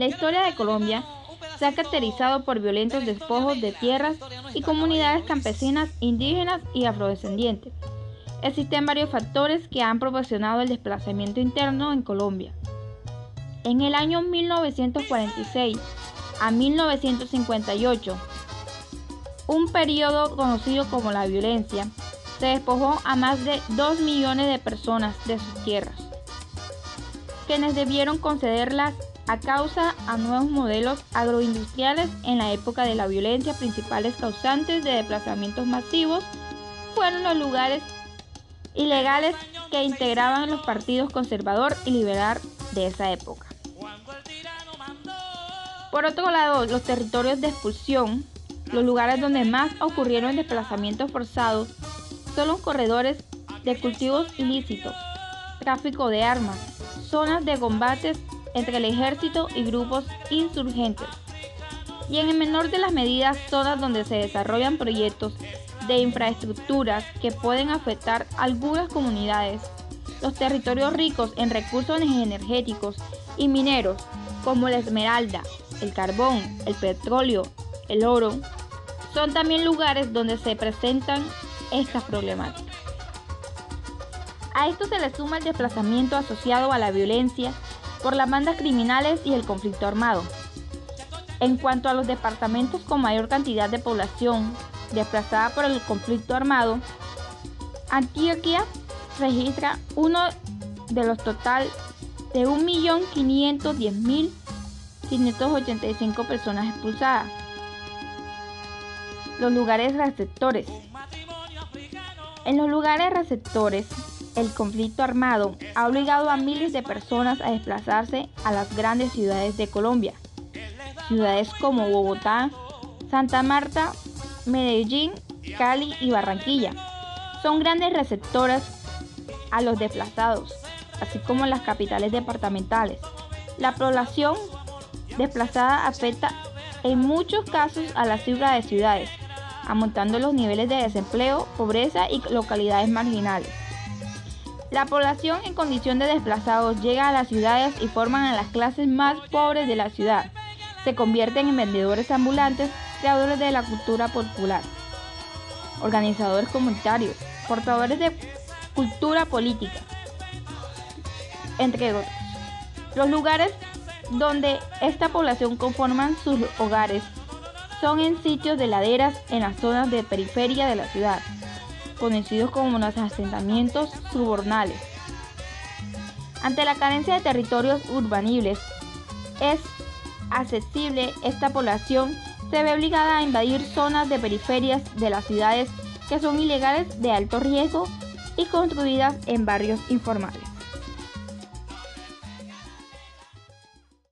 La historia de Colombia se ha caracterizado por violentos despojos de tierras y comunidades campesinas, indígenas y afrodescendientes. Existen varios factores que han proporcionado el desplazamiento interno en Colombia. En el año 1946 a 1958, un periodo conocido como la violencia, se despojó a más de 2 millones de personas de sus tierras, quienes debieron concederlas a causa a nuevos modelos agroindustriales en la época de la violencia. Principales causantes de desplazamientos masivos fueron los lugares ilegales que integraban los partidos conservador y liberal de esa época. Por otro lado, los territorios de expulsión, los lugares donde más ocurrieron desplazamientos forzados, son los corredores de cultivos ilícitos, tráfico de armas, zonas de combates entre el ejército y grupos insurgentes, y en el menor de las medidas zonas donde se desarrollan proyectos de infraestructuras que pueden afectar algunas comunidades. Los territorios ricos en recursos energéticos y mineros, como la esmeralda, el carbón, el petróleo, el oro, son también lugares donde se presentan estas problemáticas. A esto se le suma el desplazamiento asociado a la violencia por las bandas criminales y el conflicto armado. En cuanto a los departamentos con mayor cantidad de población desplazada por el conflicto armado, Antioquia registra uno de los total de 1.510.585 personas expulsadas. Los lugares receptores. En los lugares receptores, el conflicto armado ha obligado a miles de personas a desplazarse a las grandes ciudades de Colombia. Ciudades como Bogotá, Santa Marta, Medellín, Cali y Barranquilla son grandes receptoras a los desplazados, así como las capitales departamentales. La población desplazada afecta en muchos casos a la cifra de ciudades, aumentando los niveles de desempleo, pobreza y localidades marginales. La población en condición de desplazados llega a las ciudades y forman a las clases más pobres de la ciudad. Se convierten en vendedores ambulantes, creadores de la cultura popular, organizadores comunitarios, portadores de cultura política, entre otros. Los lugares donde esta población conforman sus hogares son en sitios de laderas en las zonas de periferia de la ciudad, conocidos como los asentamientos subornales. Ante la carencia de territorios urbanibles, es accesible esta población se ve obligada a invadir zonas de periferias de las ciudades que son ilegales de alto riesgo y construidas en barrios informales.